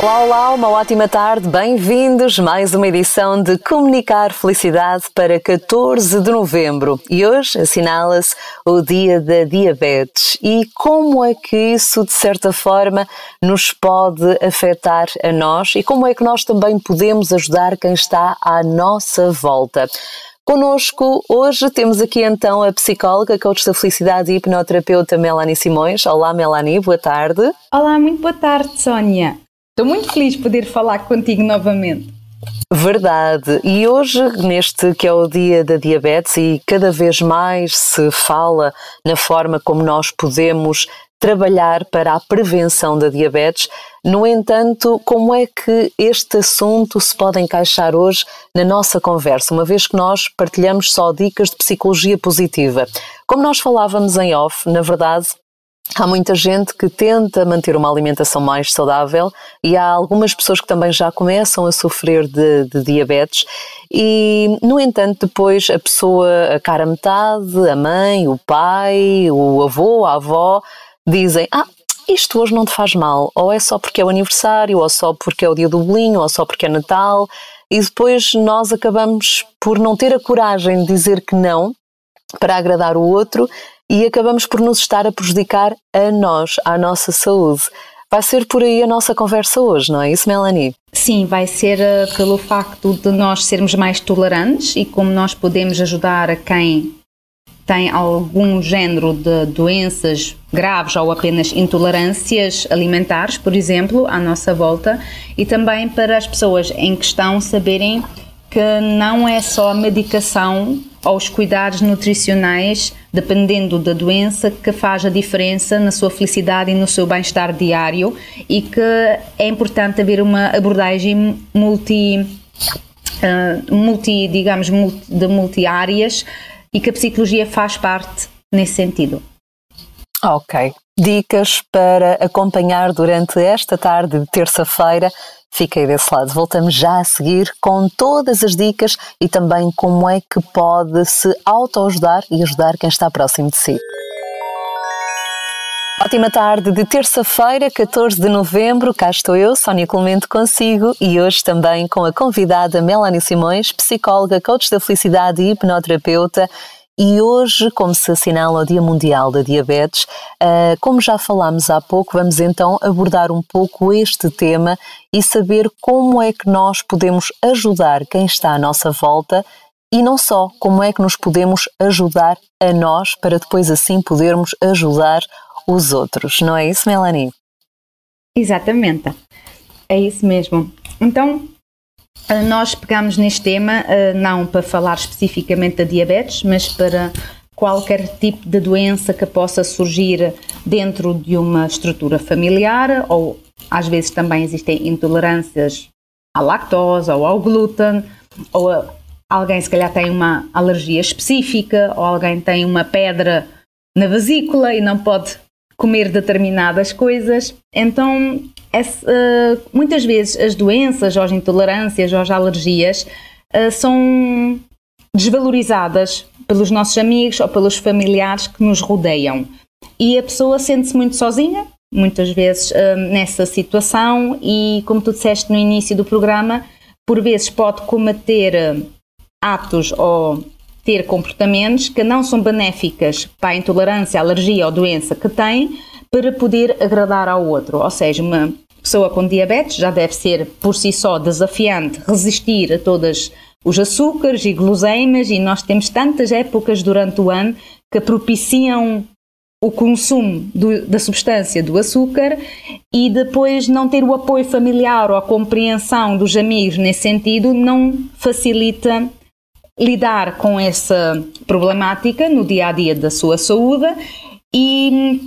Olá, olá, uma ótima tarde, bem-vindos. Mais uma edição de Comunicar Felicidade para 14 de novembro. E hoje assinala-se o Dia da Diabetes. E como é que isso, de certa forma, nos pode afetar a nós e como é que nós também podemos ajudar quem está à nossa volta? Conosco hoje temos aqui então a psicóloga, coach da felicidade e hipnoterapeuta Melanie Simões. Olá Melanie, boa tarde. Olá, muito boa tarde Sónia. Estou muito feliz de poder falar contigo novamente. Verdade. E hoje, neste que é o dia da diabetes, e cada vez mais se fala na forma como nós podemos trabalhar para a prevenção da diabetes. No entanto, como é que este assunto se pode encaixar hoje na nossa conversa, uma vez que nós partilhamos só dicas de psicologia positiva? Como nós falávamos em off, na verdade, Há muita gente que tenta manter uma alimentação mais saudável e há algumas pessoas que também já começam a sofrer de, de diabetes e, no entanto, depois a pessoa, a cara metade, a mãe, o pai, o avô, a avó, dizem: Ah, isto hoje não te faz mal, ou é só porque é o aniversário, ou só porque é o dia do bolinho, ou só porque é Natal, e depois nós acabamos por não ter a coragem de dizer que não para agradar o outro e acabamos por nos estar a prejudicar a nós, à nossa saúde. Vai ser por aí a nossa conversa hoje, não é isso, Melanie? Sim, vai ser uh, pelo facto de nós sermos mais tolerantes e como nós podemos ajudar a quem tem algum género de doenças graves ou apenas intolerâncias alimentares, por exemplo, à nossa volta, e também para as pessoas em questão saberem que não é só a medicação ou os cuidados nutricionais, dependendo da doença, que faz a diferença na sua felicidade e no seu bem-estar diário e que é importante haver uma abordagem multi, uh, multi digamos, multi, de multi-áreas e que a psicologia faz parte nesse sentido. Ok. Dicas para acompanhar durante esta tarde de terça-feira Fiquei desse lado. Voltamos já a seguir com todas as dicas e também como é que pode se autoajudar e ajudar quem está próximo de si. Ótima tarde de terça-feira, 14 de novembro. Cá estou eu, Sónia Clemente, consigo e hoje também com a convidada Melanie Simões, psicóloga, coach da felicidade e hipnoterapeuta. E hoje, como se assinala o Dia Mundial da Diabetes, uh, como já falámos há pouco, vamos então abordar um pouco este tema e saber como é que nós podemos ajudar quem está à nossa volta e não só, como é que nos podemos ajudar a nós para depois assim podermos ajudar os outros. Não é isso, Melanie? Exatamente. É isso mesmo. Então, ah, nós pegamos neste tema ah, não para falar especificamente da diabetes, mas para qualquer tipo de doença que possa surgir dentro de uma estrutura familiar ou às vezes também existem intolerâncias à lactose ou ao glúten ou alguém se calhar tem uma alergia específica ou alguém tem uma pedra na vesícula e não pode comer determinadas coisas. Então muitas vezes as doenças, ou as intolerâncias, ou as alergias uh, são desvalorizadas pelos nossos amigos ou pelos familiares que nos rodeiam. E a pessoa sente-se muito sozinha, muitas vezes uh, nessa situação, e como tu disseste no início do programa, por vezes pode cometer atos ou ter comportamentos que não são benéficas para a intolerância, alergia ou doença que tem, para poder agradar ao outro. Ou seja, uma pessoa com diabetes já deve ser por si só desafiante resistir a todos os açúcares e guloseimas e nós temos tantas épocas durante o ano que propiciam o consumo do, da substância do açúcar e depois não ter o apoio familiar ou a compreensão dos amigos nesse sentido não facilita lidar com essa problemática no dia a dia da sua saúde e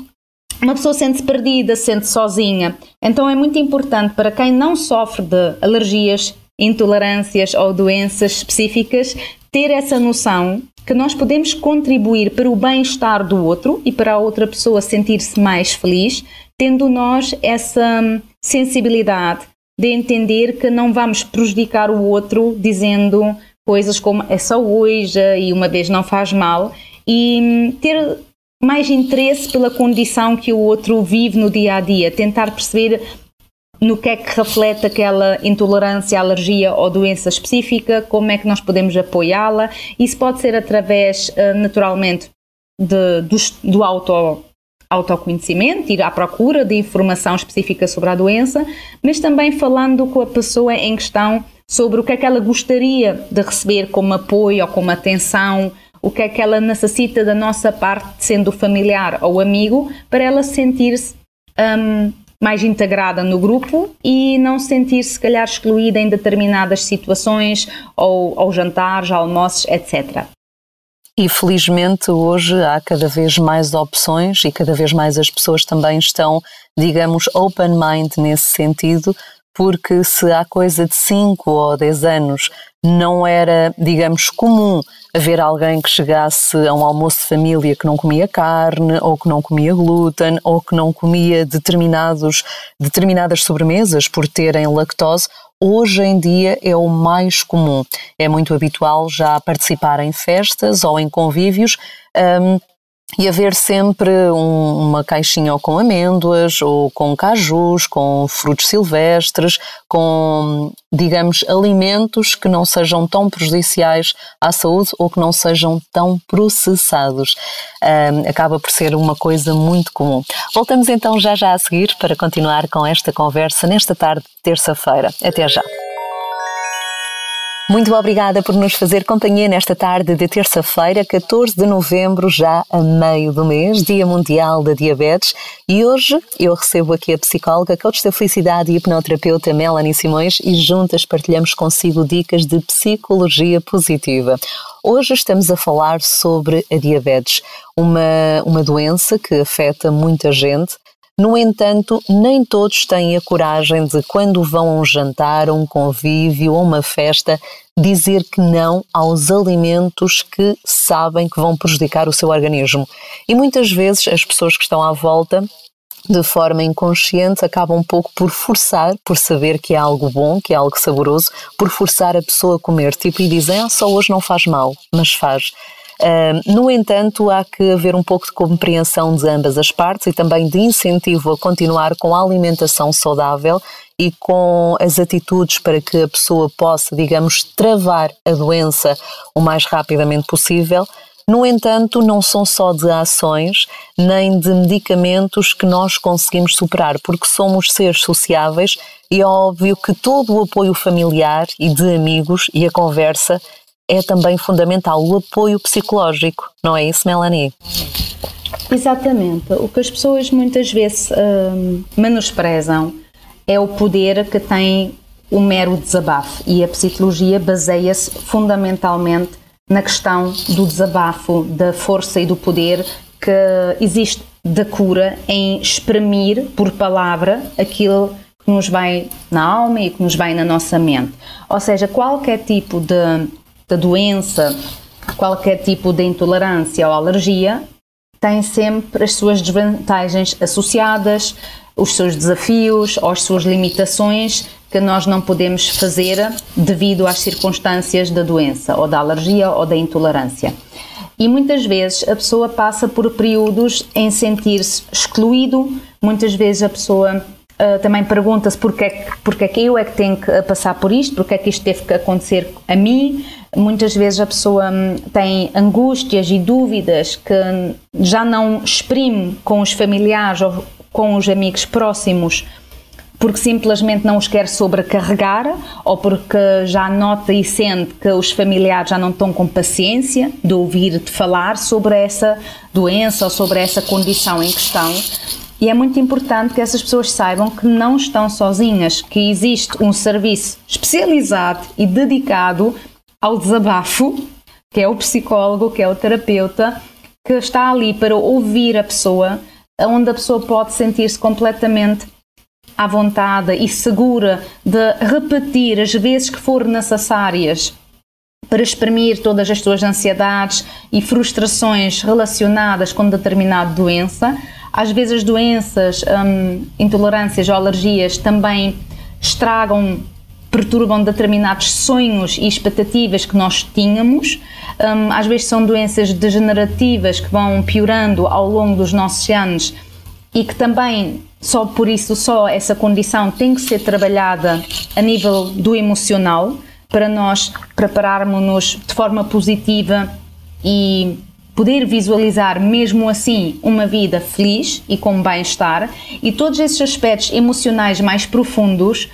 uma pessoa sente-se perdida, sente-se sozinha. Então é muito importante para quem não sofre de alergias, intolerâncias ou doenças específicas ter essa noção que nós podemos contribuir para o bem-estar do outro e para a outra pessoa sentir-se mais feliz, tendo nós essa sensibilidade de entender que não vamos prejudicar o outro dizendo coisas como é só hoje e uma vez não faz mal e ter mais interesse pela condição que o outro vive no dia a dia, tentar perceber no que é que reflete aquela intolerância, alergia ou doença específica, como é que nós podemos apoiá-la. Isso pode ser através, eh, naturalmente, de, do, do auto, autoconhecimento, ir à procura de informação específica sobre a doença, mas também falando com a pessoa em questão sobre o que é que ela gostaria de receber como apoio ou como atenção, o que é que ela necessita da nossa parte, sendo familiar ou amigo, para ela sentir-se um, mais integrada no grupo e não sentir-se, se calhar, excluída em determinadas situações ou, ou jantares, almoços, etc. E felizmente hoje há cada vez mais opções e cada vez mais as pessoas também estão, digamos, open mind nesse sentido, porque se há coisa de 5 ou 10 anos não era, digamos, comum haver alguém que chegasse a um almoço de família que não comia carne, ou que não comia glúten, ou que não comia determinados, determinadas sobremesas por terem lactose, hoje em dia é o mais comum. É muito habitual já participar em festas ou em convívios. Um, e haver sempre um, uma caixinha ou com amêndoas, ou com cajus, com frutos silvestres, com, digamos, alimentos que não sejam tão prejudiciais à saúde ou que não sejam tão processados. Um, acaba por ser uma coisa muito comum. Voltamos então já já a seguir para continuar com esta conversa nesta tarde de terça-feira. Até já. Muito obrigada por nos fazer companhia nesta tarde de terça-feira, 14 de novembro, já a meio do mês, Dia Mundial da Diabetes. E hoje eu recebo aqui a psicóloga, coach da felicidade e hipnoterapeuta Melanie Simões e juntas partilhamos consigo dicas de psicologia positiva. Hoje estamos a falar sobre a diabetes, uma, uma doença que afeta muita gente no entanto, nem todos têm a coragem de, quando vão a um jantar, a um convívio ou uma festa, dizer que não aos alimentos que sabem que vão prejudicar o seu organismo. E muitas vezes as pessoas que estão à volta de forma inconsciente, acabam um pouco por forçar, por saber que é algo bom, que é algo saboroso, por forçar a pessoa a comer. Tipo, e dizem, ah, só hoje não faz mal, mas faz. No entanto, há que haver um pouco de compreensão de ambas as partes e também de incentivo a continuar com a alimentação saudável e com as atitudes para que a pessoa possa, digamos, travar a doença o mais rapidamente possível. No entanto, não são só de ações nem de medicamentos que nós conseguimos superar, porque somos seres sociáveis e é óbvio que todo o apoio familiar e de amigos e a conversa é também fundamental o apoio psicológico, não é isso, Melanie? Exatamente. O que as pessoas muitas vezes hum, menosprezam é o poder que tem o mero desabafo e a psicologia baseia-se fundamentalmente na questão do desabafo, da força e do poder que existe da cura em exprimir por palavra aquilo que nos vai na alma e que nos vai na nossa mente. Ou seja, qualquer tipo de da doença, qualquer tipo de intolerância ou alergia, tem sempre as suas desvantagens associadas, os seus desafios ou as suas limitações que nós não podemos fazer devido às circunstâncias da doença, ou da alergia ou da intolerância. E muitas vezes a pessoa passa por períodos em sentir-se excluído, muitas vezes a pessoa Uh, também pergunta-se porque, é porque é que eu é que tenho que passar por isto, porque é que isto teve que acontecer a mim, Muitas vezes a pessoa hum, tem angústias e dúvidas que já não exprime com os familiares ou com os amigos próximos porque simplesmente não os quer sobrecarregar ou porque já nota e sente que os familiares já não estão com paciência de ouvir de falar sobre essa doença ou sobre essa condição em questão. E é muito importante que essas pessoas saibam que não estão sozinhas, que existe um serviço especializado e dedicado ao desabafo, que é o psicólogo, que é o terapeuta, que está ali para ouvir a pessoa, onde a pessoa pode sentir-se completamente à vontade e segura de repetir as vezes que for necessárias para exprimir todas as suas ansiedades e frustrações relacionadas com determinada doença. Às vezes as doenças, hum, intolerâncias ou alergias também estragam perturbam determinados sonhos e expectativas que nós tínhamos. Um, às vezes são doenças degenerativas que vão piorando ao longo dos nossos anos e que também só por isso, só essa condição tem que ser trabalhada a nível do emocional para nós prepararmos-nos de forma positiva e poder visualizar mesmo assim uma vida feliz e com bem-estar e todos esses aspectos emocionais mais profundos,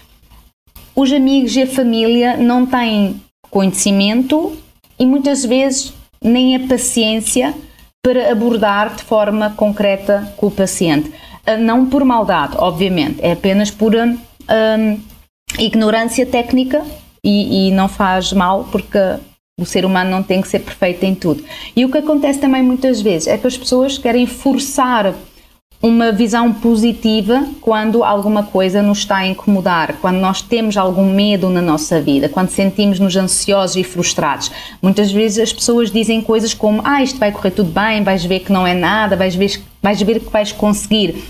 os amigos e a família não têm conhecimento e muitas vezes nem a paciência para abordar de forma concreta com o paciente. Ah, não por maldade, obviamente, é apenas por um, ignorância técnica e, e não faz mal porque o ser humano não tem que ser perfeito em tudo. E o que acontece também muitas vezes é que as pessoas querem forçar uma visão positiva quando alguma coisa nos está a incomodar, quando nós temos algum medo na nossa vida, quando sentimos-nos ansiosos e frustrados. Muitas vezes as pessoas dizem coisas como: Ah, isto vai correr tudo bem, vais ver que não é nada, vais ver, vais ver que vais conseguir.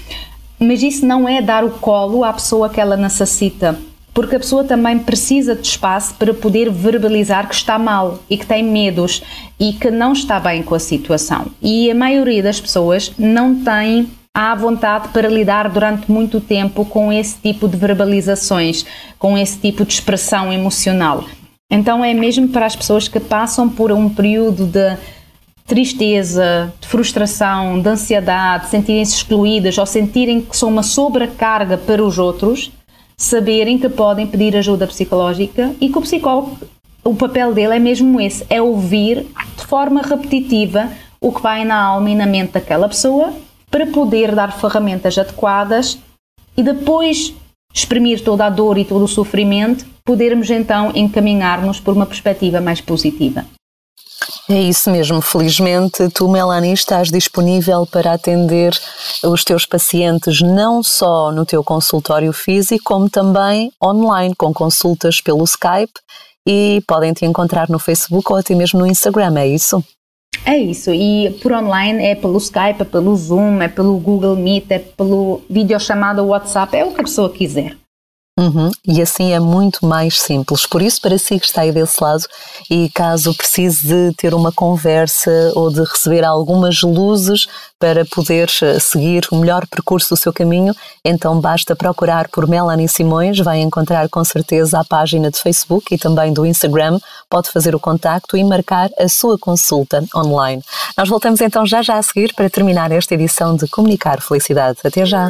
Mas isso não é dar o colo à pessoa que ela necessita porque a pessoa também precisa de espaço para poder verbalizar que está mal e que tem medos e que não está bem com a situação. E a maioria das pessoas não tem à vontade para lidar durante muito tempo com esse tipo de verbalizações, com esse tipo de expressão emocional. Então é mesmo para as pessoas que passam por um período de tristeza, de frustração, de ansiedade, sentirem-se excluídas ou sentirem que são uma sobrecarga para os outros, saberem que podem pedir ajuda psicológica e que o psicólogo, o papel dele é mesmo esse, é ouvir de forma repetitiva o que vai na alma e na mente daquela pessoa para poder dar ferramentas adequadas e depois exprimir toda a dor e todo o sofrimento, podermos então encaminhar-nos por uma perspectiva mais positiva. É isso mesmo. Felizmente, tu, Melanie, estás disponível para atender os teus pacientes não só no teu consultório físico, como também online, com consultas pelo Skype e podem te encontrar no Facebook ou até mesmo no Instagram, é isso? É isso, e por online é pelo Skype, é pelo Zoom, é pelo Google Meet, é pelo videochamada WhatsApp, é o que a pessoa quiser. Uhum. E assim é muito mais simples. Por isso, para si que está aí desse lado e caso precise de ter uma conversa ou de receber algumas luzes para poder eh, seguir o melhor percurso do seu caminho, então basta procurar por Melanie Simões, vai encontrar com certeza a página de Facebook e também do Instagram, pode fazer o contacto e marcar a sua consulta online. Nós voltamos então já já a seguir para terminar esta edição de Comunicar Felicidade. Até já!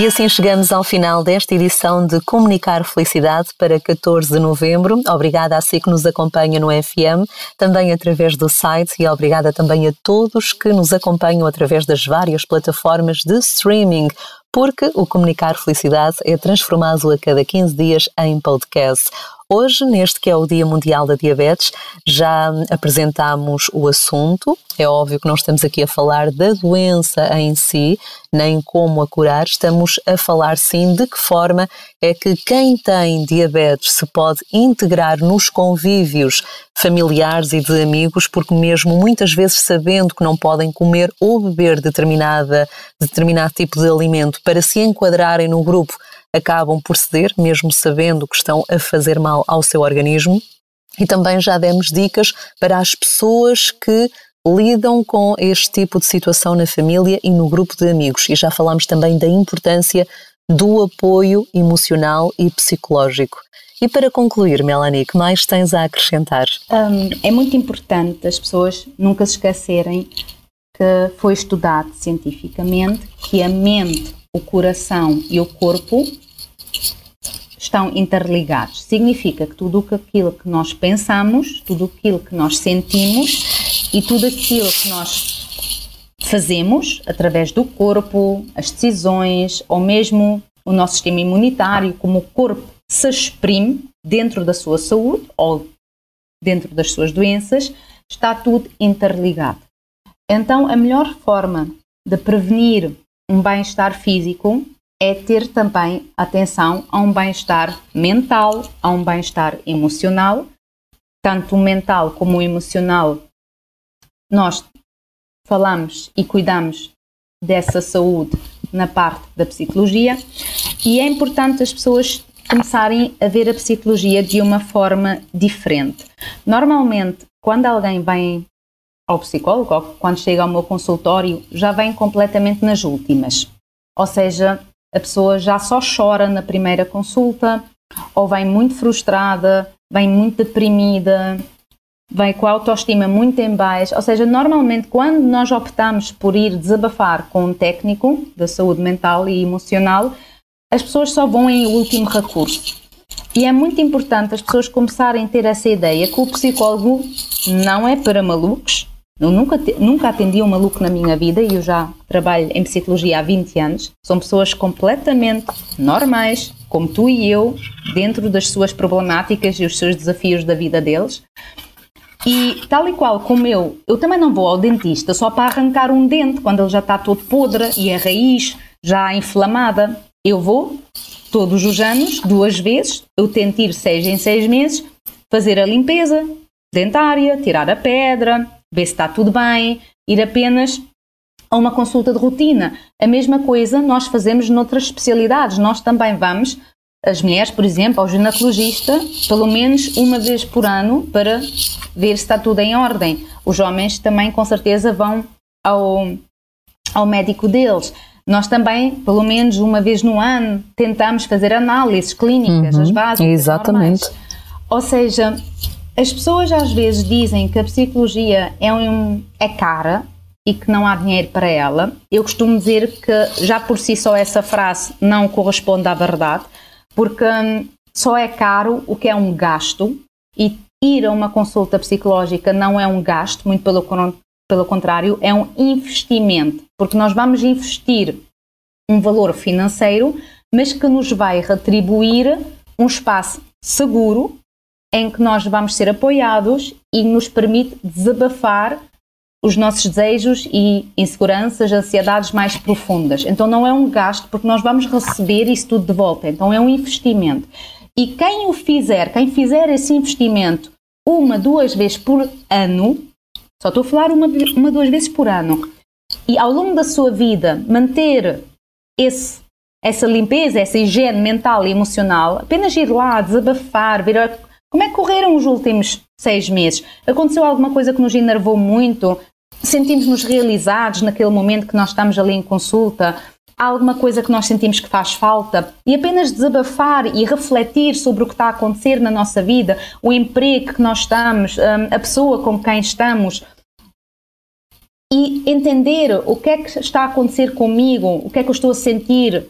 E assim chegamos ao final desta edição de Comunicar Felicidade para 14 de novembro. Obrigada a si que nos acompanha no FM, também através do site e obrigada também a todos que nos acompanham através das várias plataformas de streaming porque o Comunicar Felicidade é transformado a cada 15 dias em podcast. Hoje, neste que é o Dia Mundial da Diabetes, já apresentamos o assunto. É óbvio que não estamos aqui a falar da doença em si, nem como a curar, estamos a falar sim de que forma é que quem tem diabetes se pode integrar nos convívios familiares e de amigos, porque mesmo muitas vezes sabendo que não podem comer ou beber determinada, determinado tipo de alimento para se enquadrarem no grupo acabam por ceder, mesmo sabendo que estão a fazer mal ao seu organismo. E também já demos dicas para as pessoas que lidam com este tipo de situação na família e no grupo de amigos. E já falámos também da importância do apoio emocional e psicológico. E para concluir, Melanie, que mais tens a acrescentar? Um, é muito importante as pessoas nunca se esquecerem que foi estudado cientificamente que a mente o coração e o corpo estão interligados. Significa que tudo aquilo que nós pensamos, tudo aquilo que nós sentimos e tudo aquilo que nós fazemos através do corpo, as decisões ou mesmo o nosso sistema imunitário, como o corpo se exprime dentro da sua saúde ou dentro das suas doenças, está tudo interligado. Então, a melhor forma de prevenir um bem-estar físico é ter também atenção a um bem-estar mental, a um bem-estar emocional, tanto o mental como o emocional. Nós falamos e cuidamos dessa saúde na parte da psicologia e é importante as pessoas começarem a ver a psicologia de uma forma diferente. Normalmente, quando alguém vem ao psicólogo, ou quando chega ao meu consultório, já vem completamente nas últimas. Ou seja, a pessoa já só chora na primeira consulta, ou vem muito frustrada, vem muito deprimida, vem com a autoestima muito em baixo. Ou seja, normalmente quando nós optamos por ir desabafar com um técnico da saúde mental e emocional, as pessoas só vão em último recurso. E é muito importante as pessoas começarem a ter essa ideia que o psicólogo não é para malucos. Eu nunca, nunca atendi um maluco na minha vida e eu já trabalho em psicologia há 20 anos. São pessoas completamente normais, como tu e eu, dentro das suas problemáticas e os seus desafios da vida deles. E tal e qual como eu, eu também não vou ao dentista só para arrancar um dente quando ele já está todo podre e a raiz já inflamada. Eu vou todos os anos, duas vezes, eu tento ir seis em seis meses, fazer a limpeza dentária, tirar a pedra, ver se está tudo bem, ir apenas a uma consulta de rotina. A mesma coisa nós fazemos noutras especialidades. Nós também vamos, as mulheres, por exemplo, ao ginecologista, pelo menos uma vez por ano, para ver se está tudo em ordem. Os homens também, com certeza, vão ao, ao médico deles. Nós também, pelo menos uma vez no ano, tentamos fazer análises clínicas, uhum, as básicas. Exatamente. Normais. Ou seja, as pessoas às vezes dizem que a psicologia é, um, é cara e que não há dinheiro para ela. Eu costumo dizer que já por si só essa frase não corresponde à verdade, porque hum, só é caro o que é um gasto e ir a uma consulta psicológica não é um gasto, muito pelo, pelo contrário, é um investimento, porque nós vamos investir um valor financeiro, mas que nos vai retribuir um espaço seguro em que nós vamos ser apoiados e nos permite desabafar os nossos desejos e inseguranças, ansiedades mais profundas. Então não é um gasto, porque nós vamos receber isso tudo de volta. Então é um investimento. E quem o fizer, quem fizer esse investimento uma, duas vezes por ano, só estou a falar uma, uma duas vezes por ano, e ao longo da sua vida manter esse, essa limpeza, essa higiene mental e emocional, apenas ir lá, desabafar, ver como é que correram os últimos seis meses? Aconteceu alguma coisa que nos enervou muito? Sentimos-nos realizados naquele momento que nós estamos ali em consulta? Há alguma coisa que nós sentimos que faz falta? E apenas desabafar e refletir sobre o que está a acontecer na nossa vida, o emprego que nós estamos, hum, a pessoa com quem estamos, e entender o que é que está a acontecer comigo, o que é que eu estou a sentir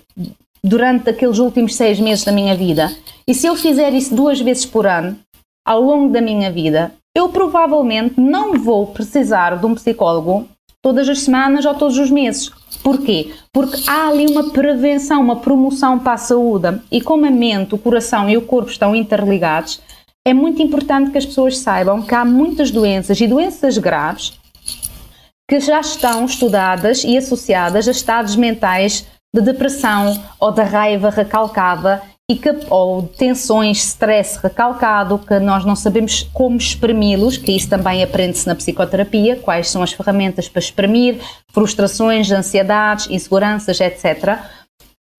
durante aqueles últimos seis meses da minha vida. E se eu fizer isso duas vezes por ano, ao longo da minha vida, eu provavelmente não vou precisar de um psicólogo todas as semanas ou todos os meses. Porquê? Porque há ali uma prevenção, uma promoção para a saúde. E como a mente, o coração e o corpo estão interligados, é muito importante que as pessoas saibam que há muitas doenças e doenças graves que já estão estudadas e associadas a estados mentais de depressão ou da raiva recalcada e que, ou tensões, stress recalcado, que nós não sabemos como exprimi-los, que isso também aprende-se na psicoterapia, quais são as ferramentas para exprimir, frustrações, ansiedades, inseguranças, etc.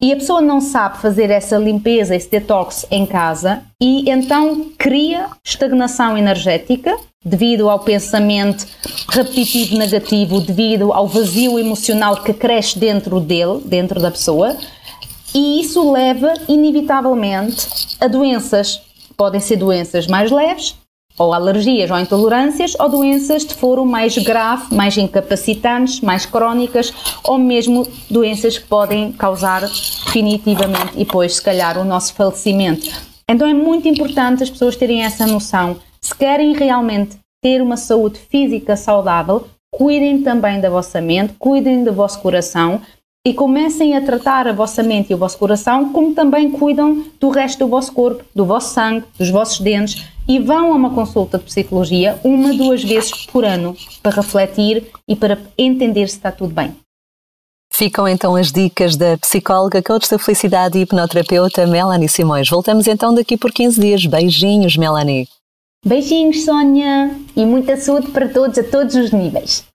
E a pessoa não sabe fazer essa limpeza, esse detox em casa e então cria estagnação energética devido ao pensamento repetitivo negativo, devido ao vazio emocional que cresce dentro dele, dentro da pessoa e isso leva, inevitavelmente, a doenças. Podem ser doenças mais leves, ou alergias ou intolerâncias, ou doenças de foro mais grave, mais incapacitantes, mais crónicas, ou mesmo doenças que podem causar definitivamente e depois, se calhar, o nosso falecimento. Então é muito importante as pessoas terem essa noção. Se querem realmente ter uma saúde física saudável, cuidem também da vossa mente, cuidem do vosso coração e comecem a tratar a vossa mente e o vosso coração como também cuidam do resto do vosso corpo, do vosso sangue, dos vossos dentes e vão a uma consulta de psicologia uma, duas vezes por ano para refletir e para entender se está tudo bem. Ficam então as dicas da psicóloga, coach da felicidade e hipnoterapeuta Melanie Simões. Voltamos então daqui por 15 dias. Beijinhos, Melanie. Beijinhos, Sónia, e muita saúde para todos, a todos os níveis.